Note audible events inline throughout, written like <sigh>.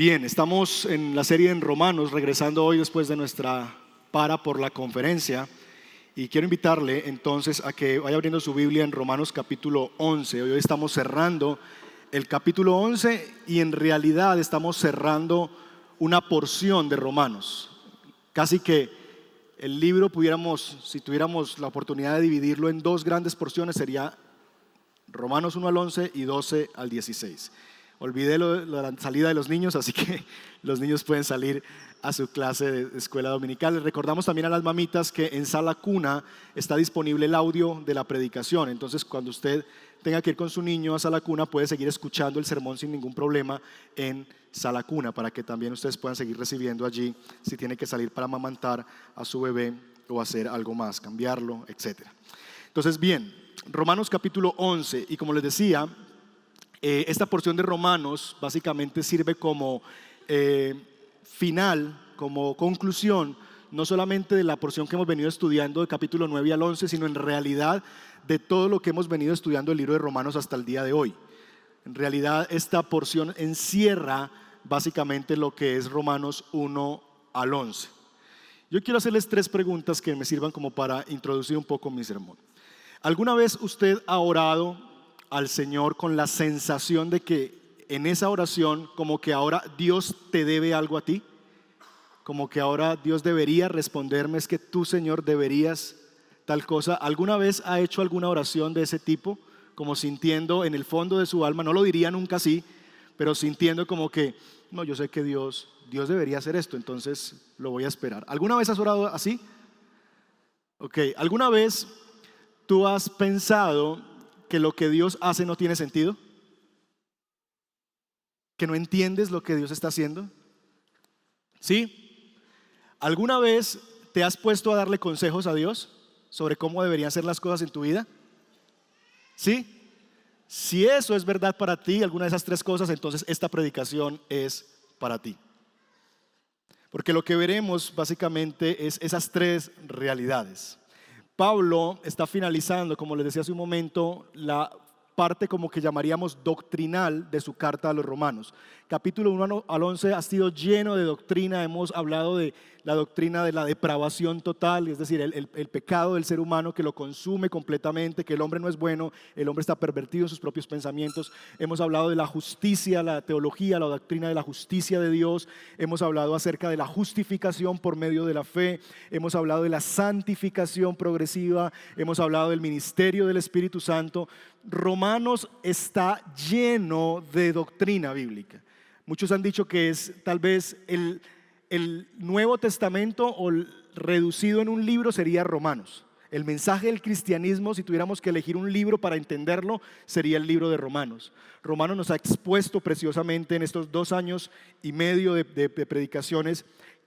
Bien, estamos en la serie en Romanos, regresando hoy después de nuestra para por la conferencia. Y quiero invitarle entonces a que vaya abriendo su Biblia en Romanos capítulo 11. Hoy estamos cerrando el capítulo 11 y en realidad estamos cerrando una porción de Romanos. Casi que el libro pudiéramos, si tuviéramos la oportunidad de dividirlo en dos grandes porciones, sería Romanos 1 al 11 y 12 al 16. Olvidé la salida de los niños, así que <laughs> los niños pueden salir a su clase de escuela dominical. Recordamos también a las mamitas que en sala cuna está disponible el audio de la predicación. Entonces, cuando usted tenga que ir con su niño a sala cuna, puede seguir escuchando el sermón sin ningún problema en sala cuna, para que también ustedes puedan seguir recibiendo allí si tiene que salir para amamantar a su bebé o hacer algo más, cambiarlo, etc. Entonces, bien, Romanos capítulo 11, y como les decía, eh, esta porción de Romanos básicamente sirve como eh, final, como conclusión, no solamente de la porción que hemos venido estudiando de capítulo 9 al 11, sino en realidad de todo lo que hemos venido estudiando el libro de Romanos hasta el día de hoy. En realidad esta porción encierra básicamente lo que es Romanos 1 al 11. Yo quiero hacerles tres preguntas que me sirvan como para introducir un poco mi sermón. ¿Alguna vez usted ha orado al Señor con la sensación de que en esa oración como que ahora Dios te debe algo a ti? Como que ahora Dios debería responderme, es que tú Señor deberías tal cosa. ¿Alguna vez ha hecho alguna oración de ese tipo? Como sintiendo en el fondo de su alma, no lo diría nunca así, pero sintiendo como que, no, yo sé que Dios, Dios debería hacer esto, entonces lo voy a esperar. ¿Alguna vez has orado así? Ok, ¿alguna vez tú has pensado que lo que Dios hace no tiene sentido? ¿Que no entiendes lo que Dios está haciendo? ¿Sí? ¿Alguna vez te has puesto a darle consejos a Dios sobre cómo deberían ser las cosas en tu vida? ¿Sí? Si eso es verdad para ti, alguna de esas tres cosas, entonces esta predicación es para ti. Porque lo que veremos básicamente es esas tres realidades. Pablo está finalizando, como les decía hace un momento, la parte como que llamaríamos doctrinal de su carta a los romanos. Capítulo 1 al 11 ha sido lleno de doctrina, hemos hablado de la doctrina de la depravación total, es decir, el, pecado del ser humano que lo consume completamente, que el hombre no es bueno, el hombre está pervertido en sus propios pensamientos. Hemos hablado de la justicia, la teología, la doctrina de la justicia de Dios. Hemos hablado acerca de la justificación por medio de la fe. Hemos hablado de la santificación progresiva. Hemos hablado del ministerio del Espíritu Santo. Romanos está lleno de doctrina bíblica. Muchos han dicho que es tal vez el el Nuevo Testamento o reducido en un libro sería Romanos. El mensaje del cristianismo, si tuviéramos que elegir un libro para entenderlo, sería el libro de Romanos. Romanos nos ha expuesto preciosamente en estos dos años y medio de, de predicaciones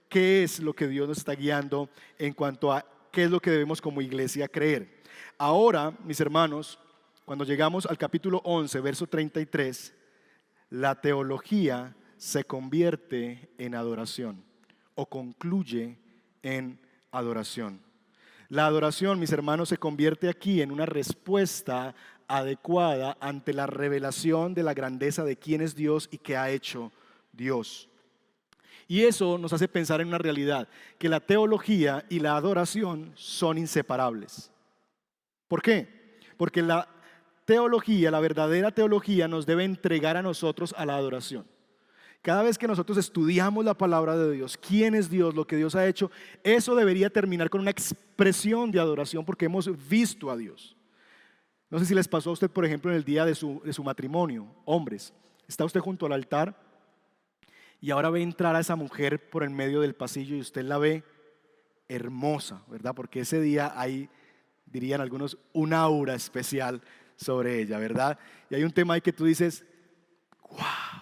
qué es lo que Dios nos está guiando en cuanto a qué es lo que debemos como iglesia creer. Ahora, mis hermanos, cuando llegamos al capítulo 11, verso 33, la teología se convierte en adoración o concluye en adoración. La adoración, mis hermanos, se convierte aquí en una respuesta adecuada ante la revelación de la grandeza de quién es Dios y qué ha hecho Dios. Y eso nos hace pensar en una realidad, que la teología y la adoración son inseparables. ¿Por qué? Porque la teología, la verdadera teología, nos debe entregar a nosotros a la adoración. Cada vez que nosotros estudiamos la palabra de Dios, quién es Dios, lo que Dios ha hecho, eso debería terminar con una expresión de adoración porque hemos visto a Dios. No sé si les pasó a usted, por ejemplo, en el día de su, matrimonio, hombres, está usted junto al altar y ahora ve entrar a esa mujer por el medio del pasillo y usted la ve hermosa, ¿verdad? Porque ese día hay, dirían algunos, un aura especial sobre ella, ¿verdad? Y hay un tema ahí que tú dices, wow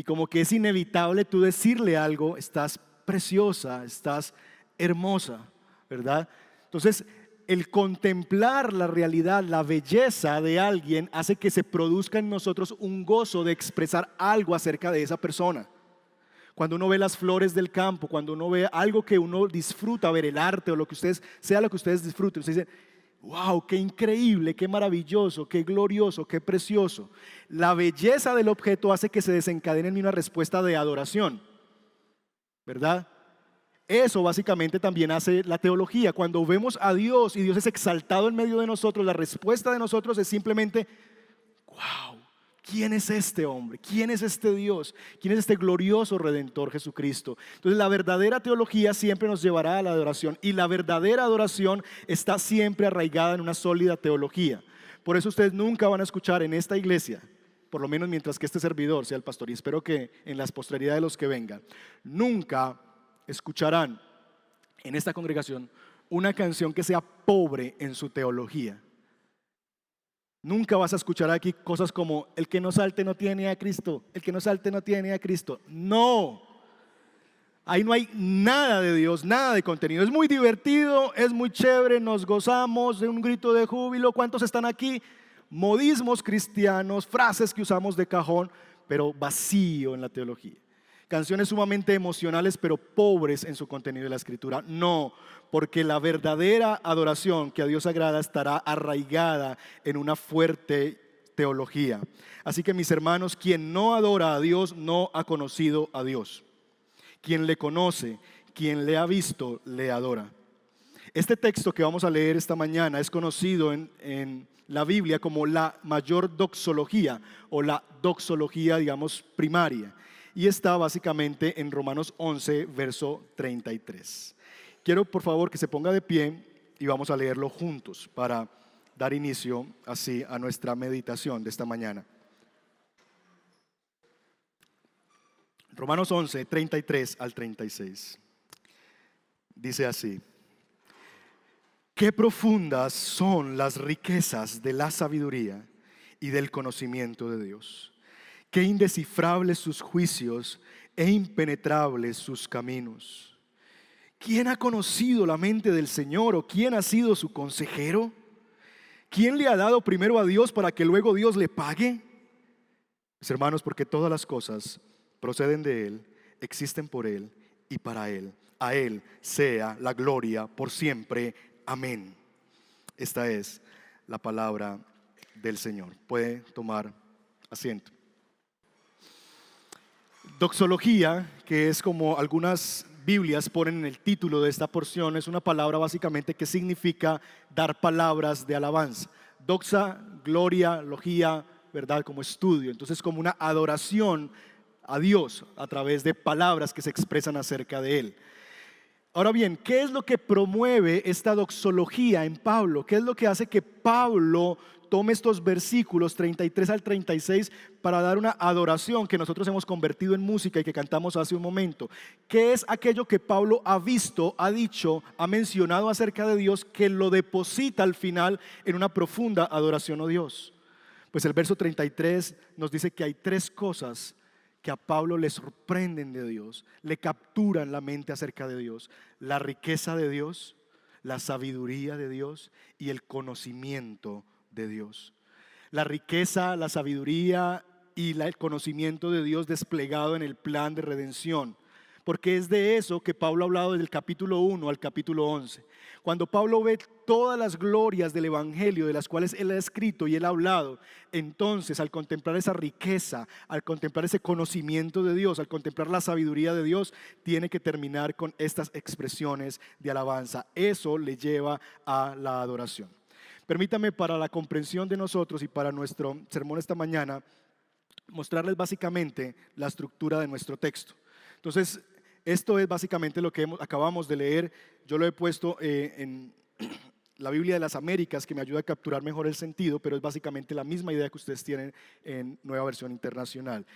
y como que es inevitable tú decirle algo, estás preciosa, estás hermosa, ¿verdad? Entonces, el contemplar la realidad, la belleza de alguien hace que se produzca en nosotros un gozo de expresar algo acerca de esa persona. Cuando uno ve las flores del campo, cuando uno ve algo que uno disfruta, ver el arte o lo que ustedes, sea lo que ustedes disfruten, ustedes dicen, wow, qué increíble, qué maravilloso, qué glorioso, qué precioso. La belleza del objeto hace que se desencadene en una respuesta de adoración, ¿verdad? Eso básicamente también hace la teología. Cuando vemos a Dios y Dios es exaltado en medio de nosotros, la respuesta de nosotros es simplemente, wow, ¿quién es este hombre? ¿Quién es este Dios? ¿Quién es este glorioso redentor Jesucristo? Entonces la verdadera teología siempre nos llevará a la adoración y la verdadera adoración está siempre arraigada en una sólida teología. Por eso ustedes nunca van a escuchar en esta iglesia por lo menos mientras que este servidor sea el pastor, y espero que en las posteridades de los que vengan, nunca escucharán en esta congregación una canción que sea pobre en su teología. Nunca vas a escuchar aquí cosas como el que no salte no tiene a Cristo, el que no salte no tiene a Cristo. No. Ahí no hay nada de Dios, nada de contenido. Es muy divertido, es muy chévere, nos gozamos de un grito de júbilo. ¿Cuántos están aquí? Modismos cristianos, frases que usamos de cajón, pero vacío en la teología canciones sumamente emocionales pero pobres en su contenido de la escritura. No, porque la verdadera adoración que a Dios agrada estará arraigada en una fuerte teología. Así que mis hermanos, quien no adora a Dios no ha conocido a Dios. Quien le conoce, quien le ha visto, le adora. Este texto que vamos a leer esta mañana es conocido en, en la Biblia como la mayor doxología o la doxología, digamos, primaria y está básicamente en Romanos 11, verso 33. Quiero por favor que se ponga de pie y vamos a leerlo juntos para dar inicio así a nuestra meditación de esta mañana. Romanos 11, 33 al 36. Dice así, qué profundas son las riquezas de la sabiduría y del conocimiento de Dios Qué indescifrables sus juicios e impenetrables sus caminos. ¿Quién ha conocido la mente del Señor o quién ha sido su consejero? ¿Quién le ha dado primero a Dios para que luego Dios le pague? Mis hermanos, porque todas las cosas proceden de Él, existen por Él y para Él. A Él sea la gloria por siempre. Amén. Esta es la palabra del Señor. Puede tomar asiento. Doxología, que es como algunas Biblias ponen en el título de esta porción, es una palabra básicamente que significa dar palabras de alabanza. Doxa, gloria, logía, ¿verdad? Como estudio. Entonces, como una adoración a Dios a través de palabras que se expresan acerca de Él. Ahora bien, ¿qué es lo que promueve esta doxología en Pablo? ¿Qué es lo que hace que Pablo tome estos versículos 33 al 36 para dar una adoración que nosotros hemos convertido en música y que cantamos hace un momento. ¿Qué es aquello que Pablo ha visto, ha dicho, ha mencionado acerca de Dios que lo deposita al final en una profunda adoración a Dios? Pues el verso 33 nos dice que hay tres cosas que a Pablo le sorprenden de Dios, le capturan la mente acerca de Dios. La riqueza de Dios, la sabiduría de Dios y el conocimiento de Dios. La riqueza, la sabiduría y el conocimiento de Dios desplegado en el plan de redención. Porque es de eso que Pablo ha hablado del capítulo 1 al capítulo 11. Cuando Pablo ve todas las glorias del Evangelio de las cuales él ha escrito y él ha hablado, entonces al contemplar esa riqueza, al contemplar ese conocimiento de Dios, al contemplar la sabiduría de Dios, tiene que terminar con estas expresiones de alabanza. Eso le lleva a la adoración. Permítame para la comprensión de nosotros y para nuestro sermón esta mañana mostrarles básicamente la estructura de nuestro texto. Entonces, esto es básicamente lo que acabamos de leer. Yo lo he puesto eh, en <clears throat> la Biblia de las Américas, que me ayuda a capturar mejor el sentido, pero es básicamente la misma idea que ustedes tienen en Nueva Versión Internacional.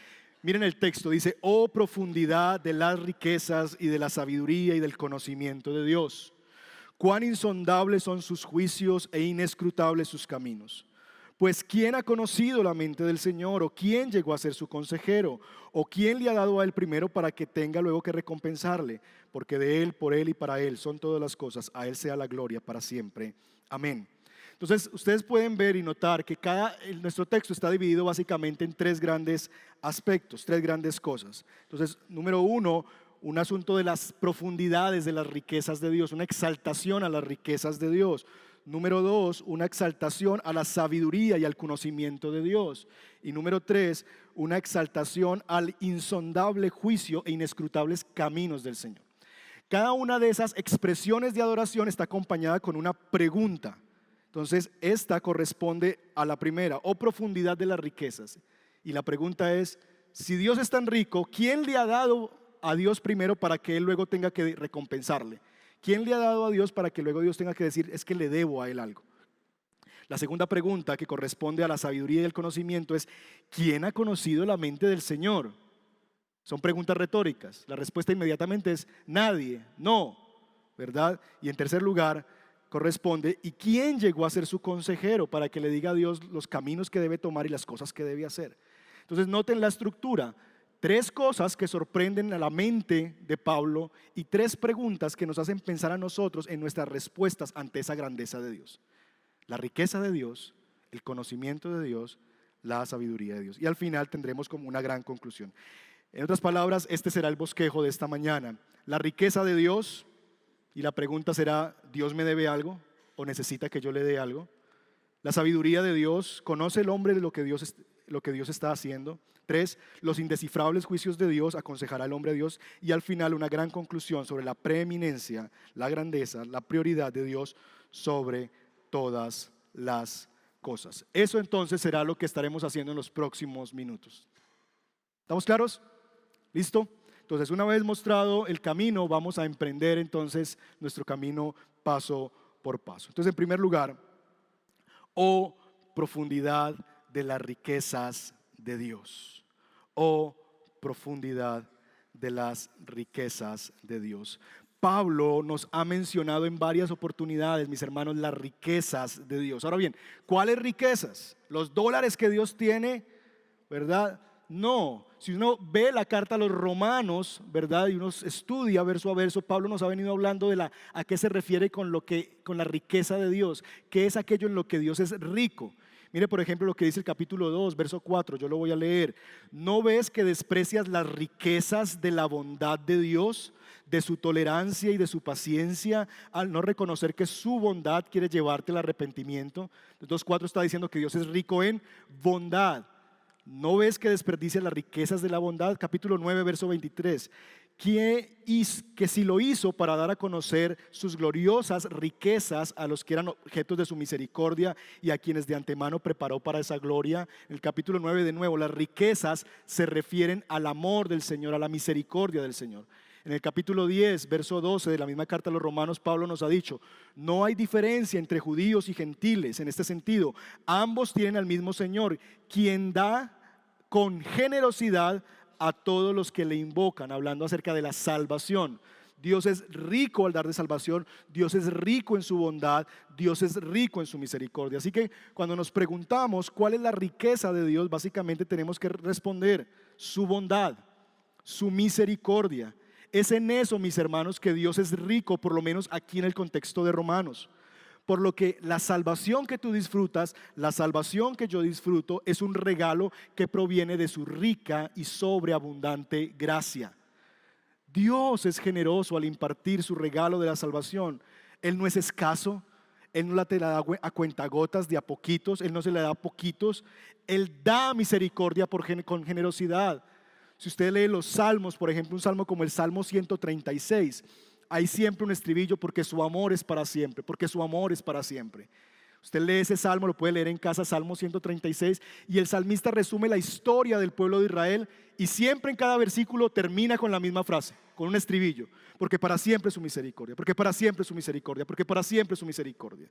Miren el texto, dice, oh profundidad de las riquezas y de la sabiduría y del conocimiento de Dios cuán insondables son sus juicios e inescrutables sus caminos. Pues ¿quién ha conocido la mente del Señor? ¿O quién llegó a ser su consejero? ¿O quién le ha dado a él primero para que tenga luego que recompensarle? Porque de él, por él y para él son todas las cosas. A él sea la gloria para siempre. Amén. Entonces, ustedes pueden ver y notar que cada, nuestro texto está dividido básicamente en tres grandes aspectos, tres grandes cosas. Entonces, número uno, un asunto de las profundidades de las riquezas de Dios, una exaltación a las riquezas de Dios. Número dos, una exaltación a la sabiduría y al conocimiento de Dios. Y número tres, una exaltación al insondable juicio e inescrutables caminos del Señor. Cada una de esas expresiones de adoración está acompañada con una pregunta. Entonces, esta corresponde a la primera, o profundidad de las riquezas. Y la pregunta es, si Dios es tan rico, ¿quién le ha dado a Dios primero para que Él luego tenga que recompensarle? ¿Quién le ha dado a Dios para que luego Dios tenga que decir, es que le debo a Él algo? La segunda pregunta que corresponde a la sabiduría y el conocimiento es, ¿quién ha conocido la mente del Señor? Son preguntas retóricas. La respuesta inmediatamente es nadie, no, ¿verdad? Y en tercer lugar corresponde, ¿y quién llegó a ser su consejero para que le diga a Dios los caminos que debe tomar y las cosas que debe hacer? Entonces noten la estructura. Tres cosas que sorprenden a la mente de Pablo y tres preguntas que nos hacen pensar a nosotros en nuestras respuestas ante esa grandeza de Dios. La riqueza de Dios, el conocimiento de Dios, la sabiduría de Dios. Y al final tendremos como una gran conclusión. En otras palabras, este será el bosquejo de esta mañana. La riqueza de Dios, y la pregunta será, ¿Dios me debe algo o necesita que yo le dé algo? La sabiduría de Dios, ¿conoce el hombre de lo que Dios, lo que Dios está haciendo? Tres, los indescifrables juicios de Dios aconsejará al hombre a Dios. Y al final una gran conclusión sobre la preeminencia, la grandeza, la prioridad de Dios sobre todas las cosas. Eso entonces será lo que estaremos haciendo en los próximos minutos. ¿Estamos claros? ¿Listo? Entonces, una vez mostrado el camino, vamos a emprender entonces nuestro camino paso por paso. Entonces, en primer lugar, o profundidad de las riquezas de Dios o profundidad de las riquezas de Dios. Pablo nos ha mencionado en varias oportunidades, mis hermanos, las riquezas de Dios. Ahora bien, ¿cuáles riquezas? ¿Los dólares que Dios tiene? ¿Verdad? No, si uno ve la carta a los romanos, ¿verdad? Y uno estudia verso a verso, Pablo nos ha venido hablando de la a qué se refiere con lo que con la riqueza de Dios, qué es aquello en lo que Dios es rico. Mire, por ejemplo, lo que dice el capítulo 2, verso 4, yo lo voy a leer. ¿No ves que desprecias las riquezas de la bondad de Dios, de su tolerancia y de su paciencia, al no reconocer que su bondad quiere llevarte al arrepentimiento? El 2.4 está diciendo que Dios es rico en bondad. ¿No ves que desperdicias las riquezas de la bondad? Capítulo 9, verso 23 que, si lo hizo para dar a conocer sus gloriosas riquezas a los que eran objetos de su misericordia y a quienes de antemano preparó para esa gloria. En el capítulo 9 de nuevo, las riquezas se refieren al amor del Señor, a la misericordia del Señor. En el capítulo 10, verso 12 de la misma carta a los romanos, Pablo nos ha dicho, no hay diferencia entre judíos y gentiles en este sentido. Ambos tienen al mismo Señor, quien da con generosidad a todos los que le invocan, hablando acerca de la salvación. Dios es rico al dar de salvación, Dios es rico en su bondad, Dios es rico en su misericordia. Así que cuando nos preguntamos cuál es la riqueza de Dios, básicamente tenemos que responder su bondad, su misericordia. Es en eso, mis hermanos, que Dios es rico, por lo menos aquí en el contexto de Romanos. Por lo que la salvación que tú disfrutas, la salvación que yo disfruto, es un regalo que proviene de su rica y sobreabundante gracia. Dios es generoso al impartir su regalo de la salvación. Él no es escaso, Él no la te da a cuentagotas de a poquitos, Él no se le da a poquitos, Él da misericordia con generosidad. Si usted lee los salmos, por ejemplo, un salmo como el Salmo 136, hay siempre un estribillo porque su amor es para siempre, porque su amor es para siempre. Usted lee ese salmo, lo puede leer en casa, Salmo 136, y el salmista resume la historia del pueblo de Israel y siempre en cada versículo termina con la misma frase, con un estribillo, porque para siempre es su misericordia, porque para siempre es su misericordia, porque para siempre es su misericordia.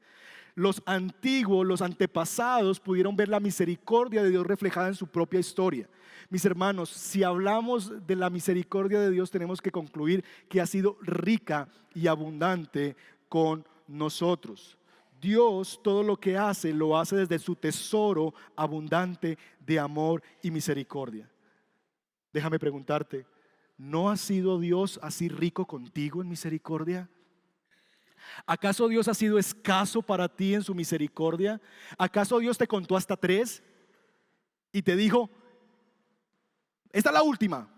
Los antiguos, los antepasados pudieron ver la misericordia de Dios reflejada en su propia historia. Mis hermanos, si hablamos de la misericordia de Dios, tenemos que concluir que ha sido rica y abundante con nosotros. Dios todo lo que hace lo hace desde su tesoro abundante de amor y misericordia. Déjame preguntarte, ¿no ha sido Dios así rico contigo en misericordia? ¿Acaso Dios ha sido escaso para ti en su misericordia? ¿Acaso Dios te contó hasta tres y te dijo, esta es la última,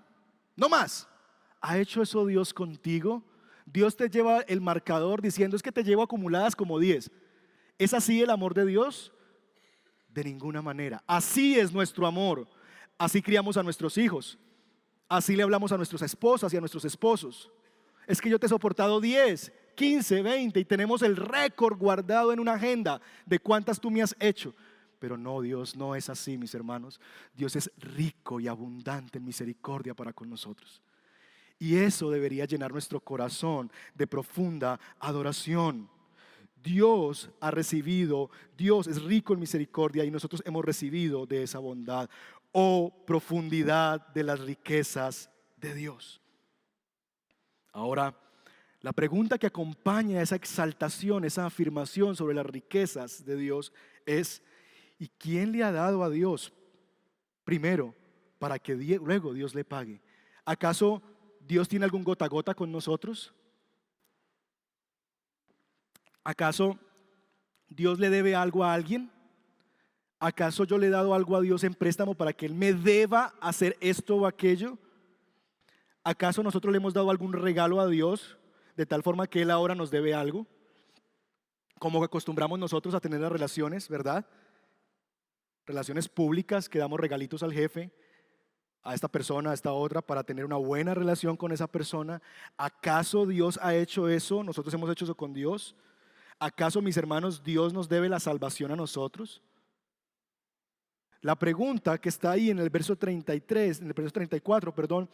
no más. ¿Ha hecho eso Dios contigo? Dios te lleva el marcador diciendo es que te llevo acumuladas como diez. ¿Es así el amor de Dios? De ninguna manera. Así es nuestro amor. Así criamos a nuestros hijos. Así le hablamos a nuestras esposas y a nuestros esposos. Es que yo te he soportado 10, 15, 20 y tenemos el récord guardado en una agenda de cuántas tú me has hecho. Pero no, Dios no es así, mis hermanos. Dios es rico y abundante en misericordia para con nosotros. Y eso debería llenar nuestro corazón de profunda adoración. Dios ha recibido, Dios es rico en misericordia y nosotros hemos recibido de esa bondad oh, profundidad de las riquezas de Dios. Ahora, la pregunta que acompaña esa exaltación, esa afirmación sobre las riquezas de Dios es, ¿y quién le ha dado a Dios primero para que luego Dios le pague? ¿Acaso Dios tiene algún gota a gota con nosotros? ¿Acaso Dios le debe algo a alguien? ¿Acaso yo le he dado algo a Dios en préstamo para que Él me deba hacer esto o aquello? ¿Acaso nosotros le hemos dado algún regalo a Dios de tal forma que Él ahora nos debe algo? Como acostumbramos nosotros a tener las relaciones, ¿verdad? Relaciones públicas que damos regalitos al jefe, a esta persona, a esta otra, para tener una buena relación con esa persona. ¿Acaso Dios ha hecho eso? ¿Nosotros hemos hecho eso con Dios? ¿Acaso, mis hermanos, Dios nos debe la salvación a nosotros? La pregunta que está ahí en el verso 33, en el verso 34, perdón,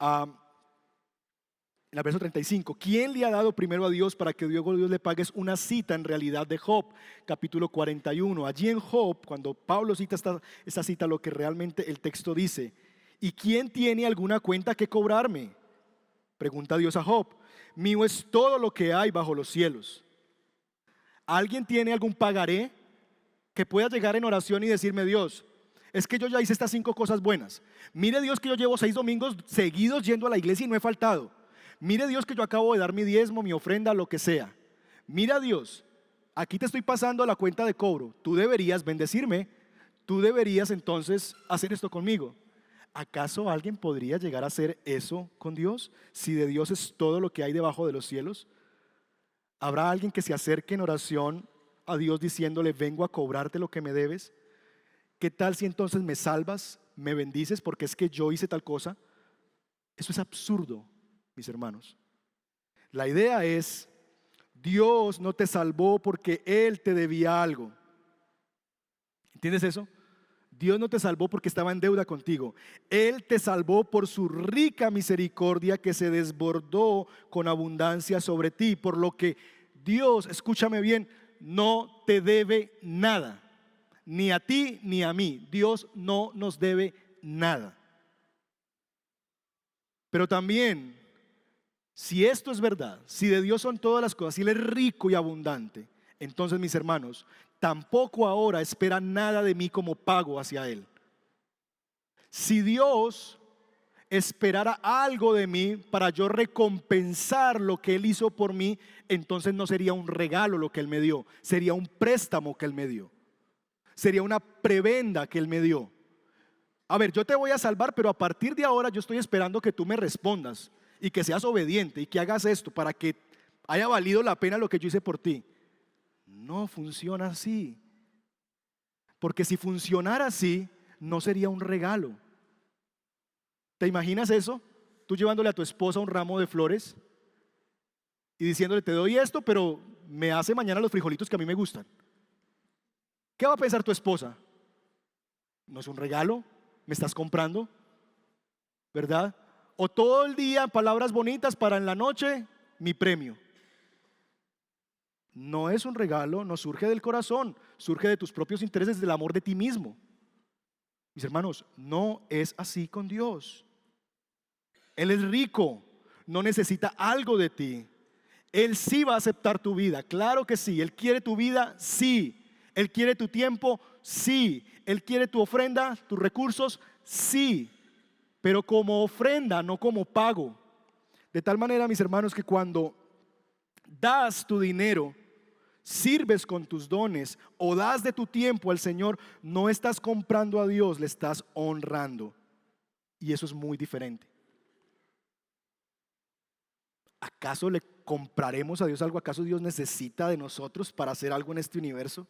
en el verso 35, ¿quién le ha dado primero a Dios para que Dios, Dios le pague? Es una cita en realidad de Job, capítulo 41. Allí en Job, cuando Pablo cita esta cita, lo que realmente el texto dice, ¿y quién tiene alguna cuenta que cobrarme? Pregunta Dios a Job. Mío es todo lo que hay bajo los cielos. ¿Alguien tiene algún pagaré? que pueda llegar en oración y decirme, Dios, es que yo ya hice estas cinco cosas buenas. Mire Dios que yo llevo seis domingos seguidos yendo a la iglesia y no he faltado. Mire Dios que yo acabo de dar mi diezmo, mi ofrenda, lo que sea. Mira Dios, aquí te estoy pasando la cuenta de cobro. Tú deberías bendecirme. Tú deberías entonces hacer esto conmigo. ¿Acaso alguien podría llegar a hacer eso con Dios si de Dios es todo lo que hay debajo de los cielos? ¿Habrá alguien que se acerque en oración a Dios diciéndole, vengo a cobrarte lo que me debes? ¿Qué tal si entonces me salvas, me bendices porque es que yo hice tal cosa? Eso es absurdo, mis hermanos. La idea es, Dios no te salvó porque Él te debía algo. ¿Entiendes eso? Dios no te salvó porque estaba en deuda contigo. Él te salvó por su rica misericordia que se desbordó con abundancia sobre ti. Por lo que Dios, escúchame bien, no te debe nada, ni a ti ni a mí. Dios no nos debe nada. Pero también, si esto es verdad, si de Dios son todas las cosas, si Él es rico y abundante, entonces mis hermanos, tampoco ahora espera nada de mí como pago hacia Él. Si Dios esperara algo de mí para yo recompensar lo que Él hizo por mí, entonces no sería un regalo lo que Él me dio, sería un préstamo que Él me dio, sería una prebenda que Él me dio. A ver, yo te voy a salvar, pero a partir de ahora yo estoy esperando que tú me respondas y que seas obediente y que hagas esto para que haya valido la pena lo que yo hice por ti. No funciona así. Porque si funcionara así, no sería un regalo ¿Te imaginas eso? Tú llevándole a tu esposa un ramo de flores y diciéndole, te doy esto, pero me hace mañana los frijolitos que a mí me gustan. ¿Qué va a pensar tu esposa? ¿No es un regalo? ¿Me estás comprando? ¿Verdad? O todo el día palabras bonitas para en la noche mi premio. No es un regalo, no surge del corazón, surge de tus propios intereses, del amor de ti mismo. Mis hermanos, no es así con Dios. Él es rico, no necesita algo de ti. Él sí va a aceptar tu vida, claro que sí. Él quiere tu vida, sí. Él quiere tu tiempo, sí. Él quiere tu ofrenda, tus recursos, sí. Pero como ofrenda, no como pago. De tal manera, mis hermanos, que cuando das tu dinero, sirves con tus dones o das de tu tiempo al Señor, no estás comprando a Dios, le estás honrando. Y eso es muy diferente. ¿Acaso le compraremos a Dios algo? ¿Acaso Dios necesita de nosotros para hacer algo en este universo?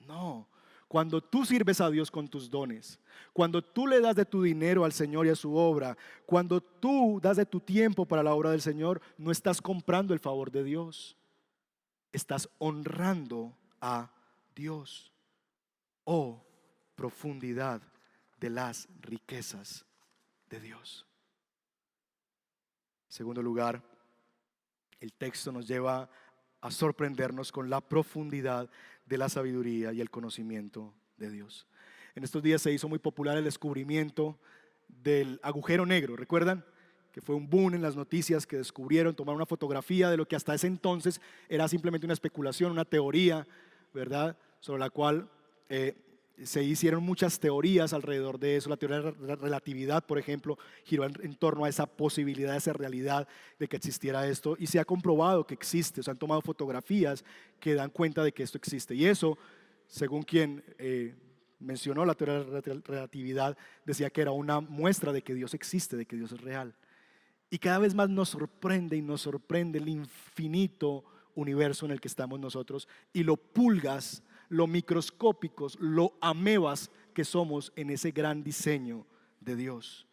No. Cuando tú sirves a Dios con tus dones, cuando tú le das de tu dinero al Señor y a su obra, cuando tú das de tu tiempo para la obra del Señor, no estás comprando el favor de Dios, estás honrando a Dios. Oh, profundidad de las riquezas de Dios. Segundo lugar, el texto nos lleva a sorprendernos con la profundidad de la sabiduría y el conocimiento de Dios. En estos días se hizo muy popular el descubrimiento del agujero negro, ¿recuerdan? Que fue un boom en las noticias que descubrieron, tomaron una fotografía de lo que hasta ese entonces era simplemente una especulación, una teoría, ¿verdad? Sobre la cual eh, se hicieron muchas teorías alrededor de eso. La teoría de la relatividad, por ejemplo, giró en, torno a esa posibilidad, a esa realidad de que existiera esto y se ha comprobado que existe. Se han tomado fotografías que dan cuenta de que esto existe. Y eso, según quien eh, mencionó la teoría de la relatividad, decía que era una muestra de que Dios existe, de que Dios es real. Y cada vez más nos sorprende y nos sorprende el infinito universo en el que estamos nosotros y lo pulgas lo microscópicos, lo amebas que somos en ese gran diseño de Dios.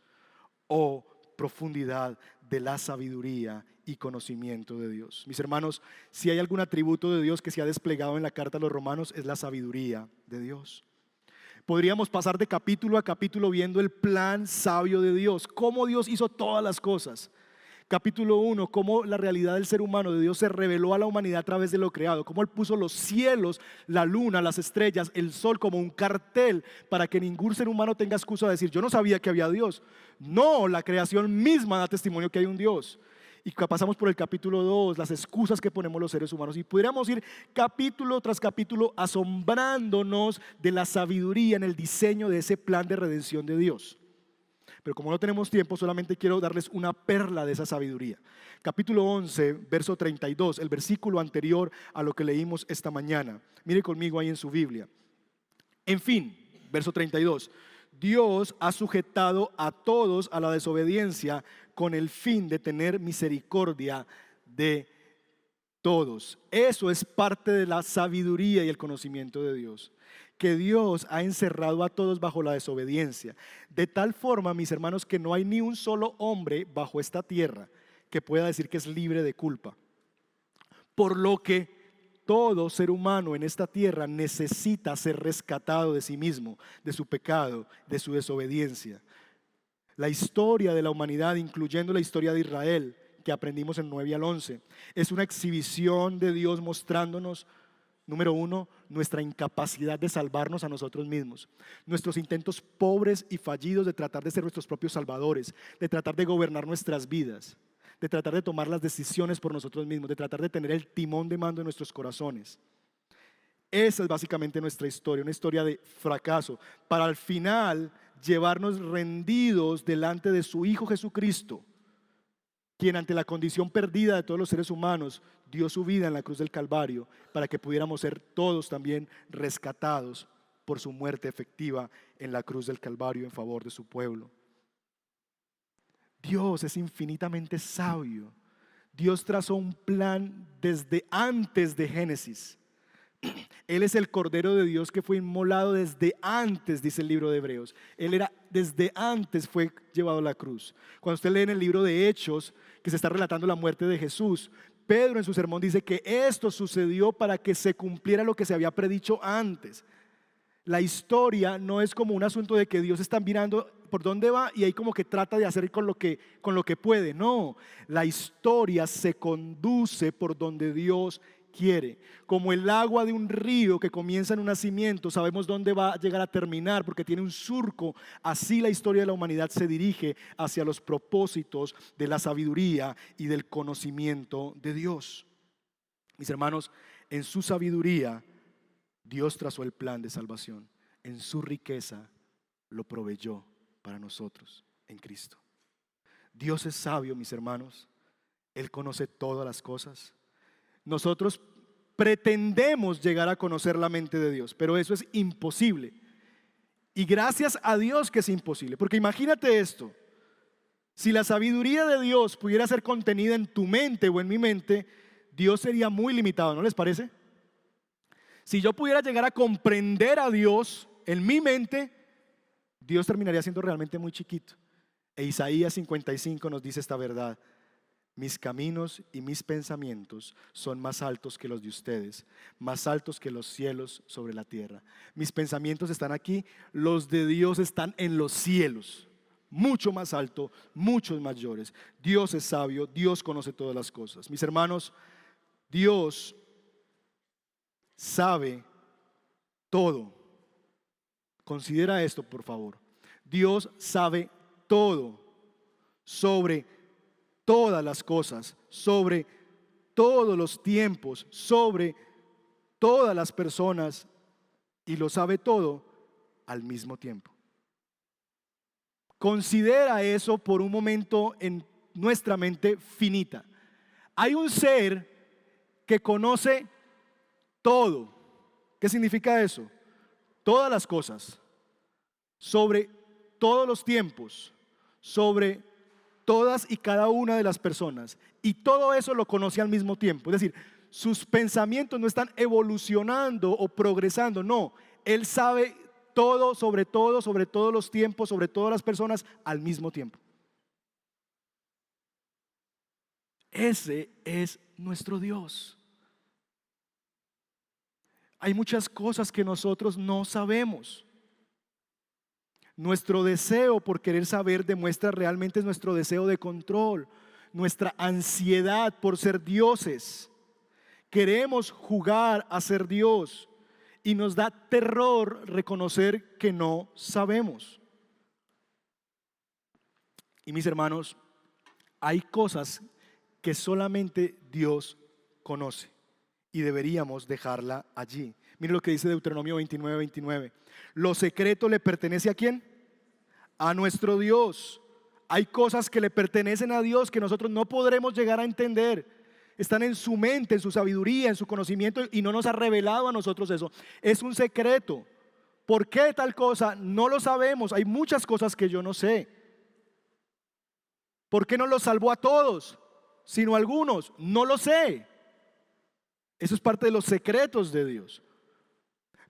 Oh, profundidad de la sabiduría y conocimiento de Dios. Mis hermanos, si hay algún atributo de Dios que se ha desplegado en la carta a los romanos, es la sabiduría de Dios. Podríamos pasar de capítulo a capítulo viendo el plan sabio de Dios, cómo Dios hizo todas las cosas capítulo 1, cómo la realidad del ser humano de Dios se reveló a la humanidad a través de lo creado, cómo Él puso los cielos, la luna, las estrellas, el sol como un cartel para que ningún ser humano tenga excusa de decir, yo no sabía que había Dios. No, la creación misma da testimonio que hay un Dios. Y pasamos por el capítulo 2, las excusas que ponemos los seres humanos. Y pudiéramos ir capítulo tras capítulo asombrándonos de la sabiduría en el diseño de ese plan de redención de Dios. Pero como no tenemos tiempo, solamente quiero darles una perla de esa sabiduría. Capítulo 11, verso 32, el versículo anterior a lo que leímos esta mañana. Mire conmigo ahí en su Biblia. En fin, verso 32. Dios ha sujetado a todos a la desobediencia con el fin de tener misericordia de todos. Eso es parte de la sabiduría y el conocimiento de Dios que Dios ha encerrado a todos bajo la desobediencia. De tal forma, mis hermanos, que no hay ni un solo hombre bajo esta tierra que pueda decir que es libre de culpa. Por lo que todo ser humano en esta tierra necesita ser rescatado de sí mismo, de su pecado, de su desobediencia. La historia de la humanidad, incluyendo la historia de Israel, que aprendimos en 9 al 11, es una exhibición de Dios mostrándonos Número uno, nuestra incapacidad de salvarnos a nosotros mismos. Nuestros intentos pobres y fallidos de tratar de ser nuestros propios salvadores, de tratar de gobernar nuestras vidas, de tratar de tomar las decisiones por nosotros mismos, de tratar de tener el timón de mando en nuestros corazones. Esa es básicamente nuestra historia, una historia de fracaso, para al final llevarnos rendidos delante de su Hijo Jesucristo quien ante la condición perdida de todos los seres humanos dio su vida en la cruz del Calvario para que pudiéramos ser todos también rescatados por su muerte efectiva en la cruz del Calvario en favor de su pueblo. Dios es infinitamente sabio. Dios trazó un plan desde antes de Génesis. <clears throat> Él es el Cordero de Dios que fue inmolado desde antes, dice el libro de Hebreos. Él era desde antes fue llevado a la cruz. Cuando usted lee en el libro de Hechos, que se está relatando la muerte de Jesús, Pedro en su sermón dice que esto sucedió para que se cumpliera lo que se había predicho antes. La historia no es como un asunto de que Dios está mirando por dónde va y ahí como que trata de hacer con lo que, con lo que puede. No, la historia se conduce por donde Dios quiere. Como el agua de un río que comienza en un nacimiento, sabemos dónde va a llegar a terminar porque tiene un surco. Así la historia de la humanidad se dirige hacia los propósitos de la sabiduría y del conocimiento de Dios. Mis hermanos, en su sabiduría, Dios trazó el plan de salvación. En su riqueza lo proveyó para nosotros en Cristo. Dios es sabio, mis hermanos. Él conoce todas las cosas. Nosotros pretendemos llegar a conocer la mente de Dios, pero eso es imposible. Y gracias a Dios que es imposible, porque imagínate esto. Si la sabiduría de Dios pudiera ser contenida en tu mente o en mi mente, Dios sería muy limitado, ¿no les parece? Si yo pudiera llegar a comprender a Dios en mi mente, Dios terminaría siendo realmente muy chiquito. E Isaías 55 nos dice esta verdad. Mis caminos y mis pensamientos son más altos que los de ustedes, más altos que los cielos sobre la tierra. Mis pensamientos están aquí, los de Dios están en los cielos, mucho más alto, muchos mayores. Dios es sabio, Dios conoce todas las cosas. Mis hermanos, Dios sabe todo. Considera esto, por favor. Dios sabe todo sobre todas las cosas, sobre todos los tiempos, sobre todas las personas y lo sabe todo al mismo tiempo. Considera eso por un momento en nuestra mente finita. Hay un ser que conoce todo. ¿Qué significa eso? Todas las cosas, sobre todos los tiempos, sobre todas y cada una de las personas. Y todo eso lo conoce al mismo tiempo. Es decir, sus pensamientos no están evolucionando o progresando, no. Él sabe todo, sobre todo, sobre todos los tiempos, sobre todas las personas al mismo tiempo. Ese es nuestro Dios. Hay muchas cosas que nosotros no sabemos. Nuestro deseo por querer saber demuestra realmente nuestro deseo de control, nuestra ansiedad por ser dioses. Queremos jugar a ser Dios y nos da terror reconocer que no sabemos. Y mis hermanos, hay cosas que solamente Dios conoce y deberíamos dejarla allí. Mire lo que dice Deuteronomio 29, 29. Lo secreto le pertenece a quién? A nuestro Dios. Hay cosas que le pertenecen a Dios que nosotros no podremos llegar a entender. Están en su mente, en su sabiduría, en su conocimiento y no nos ha revelado a nosotros eso. Es un secreto. ¿Por qué tal cosa? No lo sabemos. Hay muchas cosas que yo no sé. ¿Por qué no los salvó a todos, sino a algunos? No lo sé. Eso es parte de los secretos de Dios.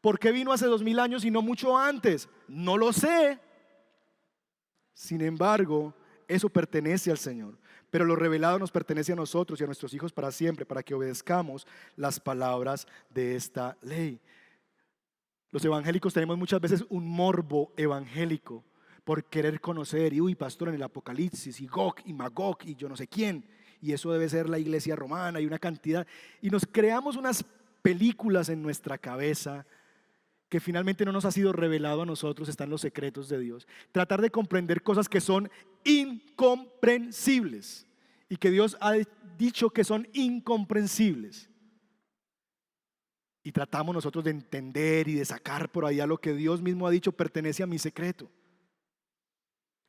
¿Por qué vino hace dos mil años y no mucho antes? No lo sé. Sin embargo, eso pertenece al Señor. Pero lo revelado nos pertenece a nosotros y a nuestros hijos para siempre, para que obedezcamos las palabras de esta ley. Los evangélicos tenemos muchas veces un morbo evangélico por querer conocer, y uy, pastor, en el Apocalipsis, y Gog y Magog, y yo no sé quién, y eso debe ser la iglesia romana, y una cantidad, y nos creamos unas películas en nuestra cabeza que finalmente no nos ha sido revelado a nosotros están los secretos de Dios. Tratar de comprender cosas que son incomprensibles y que Dios ha dicho que son incomprensibles. Y tratamos nosotros de entender y de sacar por allá lo que Dios mismo ha dicho pertenece a mi secreto.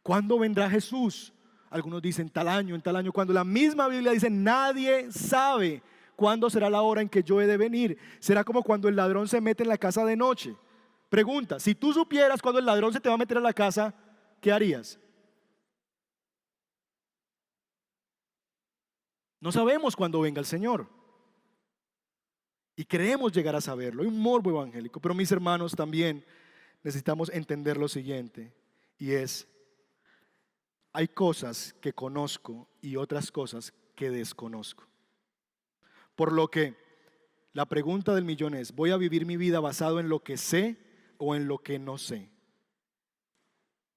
¿Cuándo vendrá Jesús? Algunos dicen tal año, en tal año, cuando la misma Biblia dice nadie sabe ¿Cuándo será la hora en que yo he de venir? Será como cuando el ladrón se mete en la casa de noche. Pregunta, si tú supieras cuando el ladrón se te va a meter a la casa, ¿qué harías? No sabemos cuándo venga el Señor. Y creemos llegar a saberlo. Hay un morbo evangélico. Pero mis hermanos también necesitamos entender lo siguiente. Y es, hay cosas que conozco y otras cosas que desconozco. Por lo que la pregunta del millón es, ¿voy a vivir mi vida basado en lo que sé o en lo que no sé?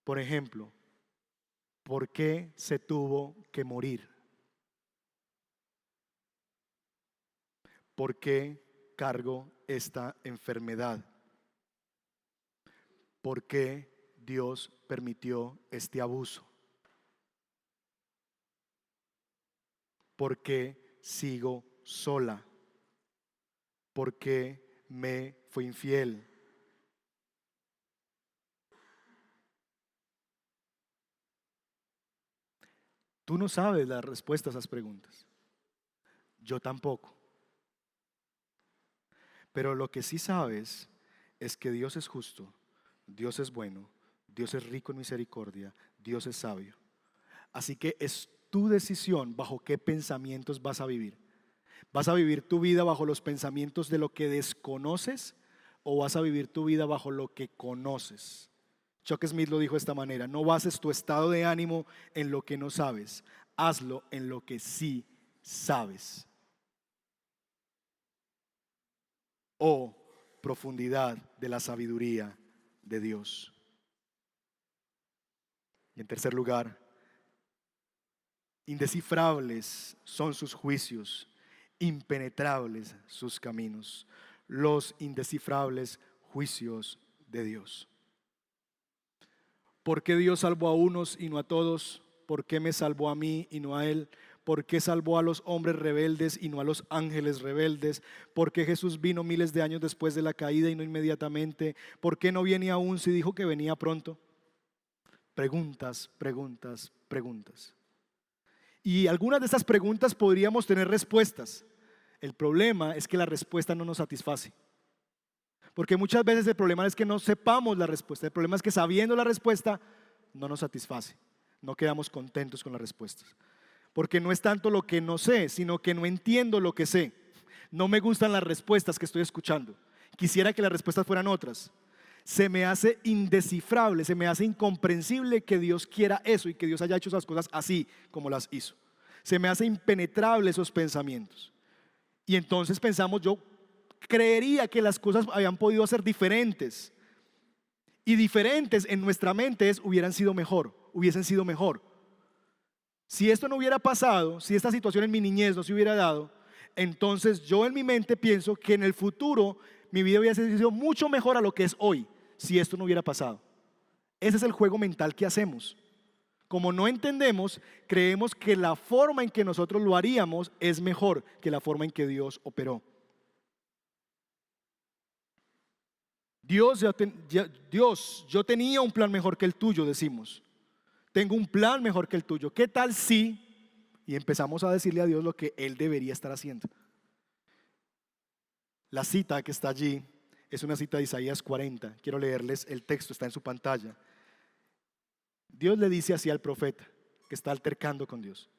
Por ejemplo, ¿por qué se tuvo que morir? ¿Por qué cargo esta enfermedad? ¿Por qué Dios permitió este abuso? ¿Por qué sigo sola porque me fue infiel. Tú no sabes la respuesta a esas preguntas. Yo tampoco. Pero lo que sí sabes es que Dios es justo, Dios es bueno, Dios es rico en misericordia, Dios es sabio. Así que es tu decisión bajo qué pensamientos vas a vivir. ¿Vas a vivir tu vida bajo los pensamientos de lo que desconoces o vas a vivir tu vida bajo lo que conoces? Chuck Smith lo dijo de esta manera, no bases tu estado de ánimo en lo que no sabes, hazlo en lo que sí sabes. O profundidad de la sabiduría de Dios. Y en tercer lugar, indescifrables son sus juicios, impenetrables sus caminos, los indescifrables juicios de Dios. ¿Por qué Dios salvó a unos y no a todos? ¿Por qué me salvó a mí y no a Él? ¿Por qué salvó a los hombres rebeldes y no a los ángeles rebeldes? ¿Por qué Jesús vino miles de años después de la caída y no inmediatamente? ¿Por qué no viene aún si dijo que venía pronto? Preguntas, preguntas, preguntas. Y algunas de estas preguntas podríamos tener respuestas. El problema es que la respuesta no nos satisface. Porque muchas veces el problema es que no sepamos la respuesta. El problema es que sabiendo la respuesta no nos satisface. No quedamos contentos con las respuestas. Porque no es tanto lo que no sé, sino que no entiendo lo que sé. No me gustan las respuestas que estoy escuchando. Quisiera que las respuestas fueran otras. Se me hace indescifrable, se me hace incomprensible que Dios quiera eso y que Dios haya hecho esas cosas así como las hizo. Se me hace impenetrable esos pensamientos. Y entonces pensamos, yo creería que las cosas habían podido ser diferentes. Y diferentes en nuestra mente es, hubieran sido mejor, hubiesen sido mejor. Si esto no hubiera pasado, si esta situación en mi niñez no se hubiera dado, entonces yo en mi mente pienso que en el futuro mi vida hubiera sido mucho mejor a lo que es hoy, si esto no hubiera pasado. Ese es el juego mental que hacemos. Como no entendemos, creemos que la forma en que nosotros lo haríamos es mejor que la forma en que Dios operó. Dios, Dios, yo tenía un plan mejor que el tuyo, decimos. Tengo un plan mejor que el tuyo. ¿Qué tal si? Y empezamos a decirle a Dios lo que Él debería estar haciendo. La cita que está allí es una cita de Isaías 40. Quiero leerles el texto, está en su pantalla. Dios le dice así al profeta que está altercando con Dios.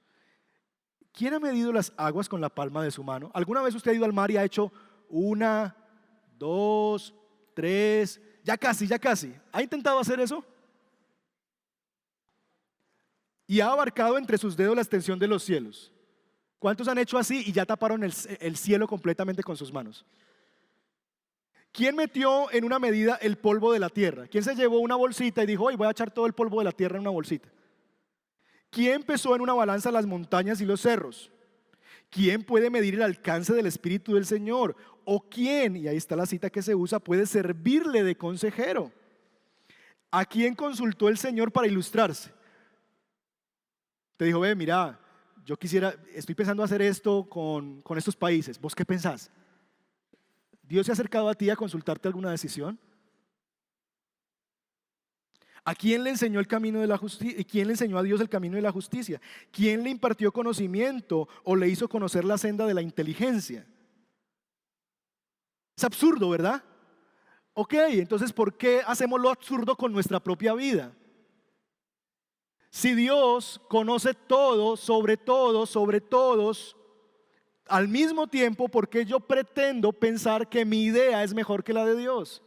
¿Quién ha medido las aguas con la palma de su mano? ¿Alguna vez usted ha ido al mar y ha hecho una, dos, tres, ya casi, ya casi? ¿Ha intentado hacer eso? Y ha abarcado entre sus dedos la extensión de los cielos. ¿Cuántos han hecho así y ya taparon el, el cielo completamente con sus manos? ¿Quién metió en una medida el polvo de la tierra? ¿Quién se llevó una bolsita y dijo, hoy voy a echar todo el polvo de la tierra en una bolsita? ¿Quién pesó en una balanza las montañas y los cerros? ¿Quién puede medir el alcance del Espíritu del Señor? ¿O quién, y ahí está la cita que se usa, puede servirle de consejero? ¿A quién consultó el Señor para ilustrarse? Te dijo, ve, mira, yo quisiera, estoy pensando hacer esto con, con estos países. ¿Vos qué pensás? ¿Dios se ha acercado a ti a consultarte alguna decisión? ¿A quién le enseñó el camino de la justicia? ¿Quién le enseñó a Dios el camino de la justicia? ¿Quién le impartió conocimiento o le hizo conocer la senda de la inteligencia? Es absurdo, ¿verdad? Ok, entonces ¿por qué hacemos lo absurdo con nuestra propia vida? Si Dios conoce todo, sobre todo, sobre todos, al mismo tiempo, ¿por qué yo pretendo pensar que mi idea es mejor que la de Dios?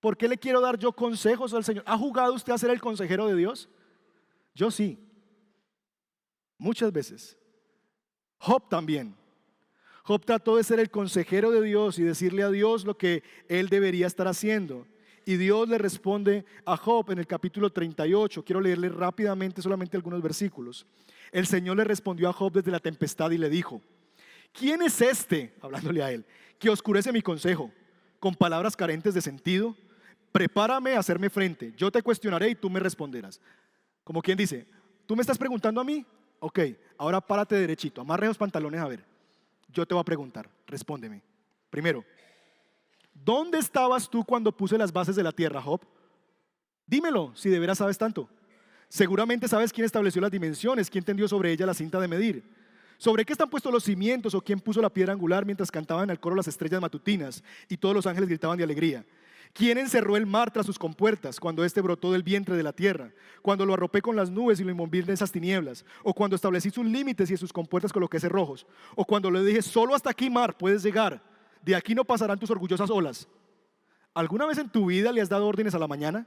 ¿Por qué le quiero dar yo consejos al Señor? ¿Ha jugado usted a ser el consejero de Dios? Yo sí. Muchas veces. Job también. Job trató de ser el consejero de Dios y decirle a Dios lo que él debería estar haciendo. Y Dios le responde a Job en el capítulo 38. Quiero leerle rápidamente solamente algunos versículos. El Señor le respondió a Job desde la tempestad y le dijo, ¿quién es este, hablándole a él, que oscurece mi consejo con palabras carentes de sentido? Prepárame a hacerme frente, yo te cuestionaré y tú me responderás. Como quien dice, ¿tú me estás preguntando a mí? Ok, ahora párate derechito, amarre los pantalones a ver. Yo te voy a preguntar, respóndeme. Primero, ¿dónde estabas tú cuando puse las bases de la tierra, Job? Dímelo, si de veras sabes tanto. Seguramente sabes quién estableció las dimensiones, quién tendió sobre ella la cinta de medir. ¿Sobre qué están puestos los cimientos o quién puso la piedra angular mientras cantaban al coro las estrellas matutinas y todos los ángeles gritaban de alegría? ¿Quién encerró el mar tras sus compuertas cuando éste brotó del vientre de la tierra? Cuando lo arropé con las nubes y lo inmovilé en esas tinieblas. O cuando establecí sus límites y en sus compuertas coloqué cerrojos. O cuando le dije, solo hasta aquí mar puedes llegar. De aquí no pasarán tus orgullosas olas. ¿Alguna vez en tu vida le has dado órdenes a la mañana?